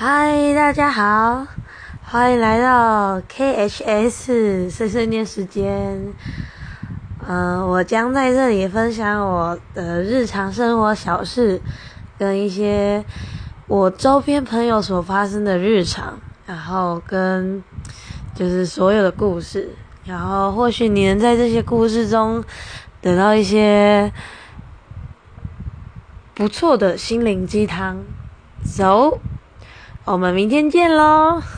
嗨，大家好，欢迎来到 KHS 碎碎念时间。嗯、我将在这里分享我的日常生活小事，跟一些我周边朋友所发生的日常，然后跟就是所有的故事，然后或许你能在这些故事中得到一些不错的心灵鸡汤。走。我们明天见喽。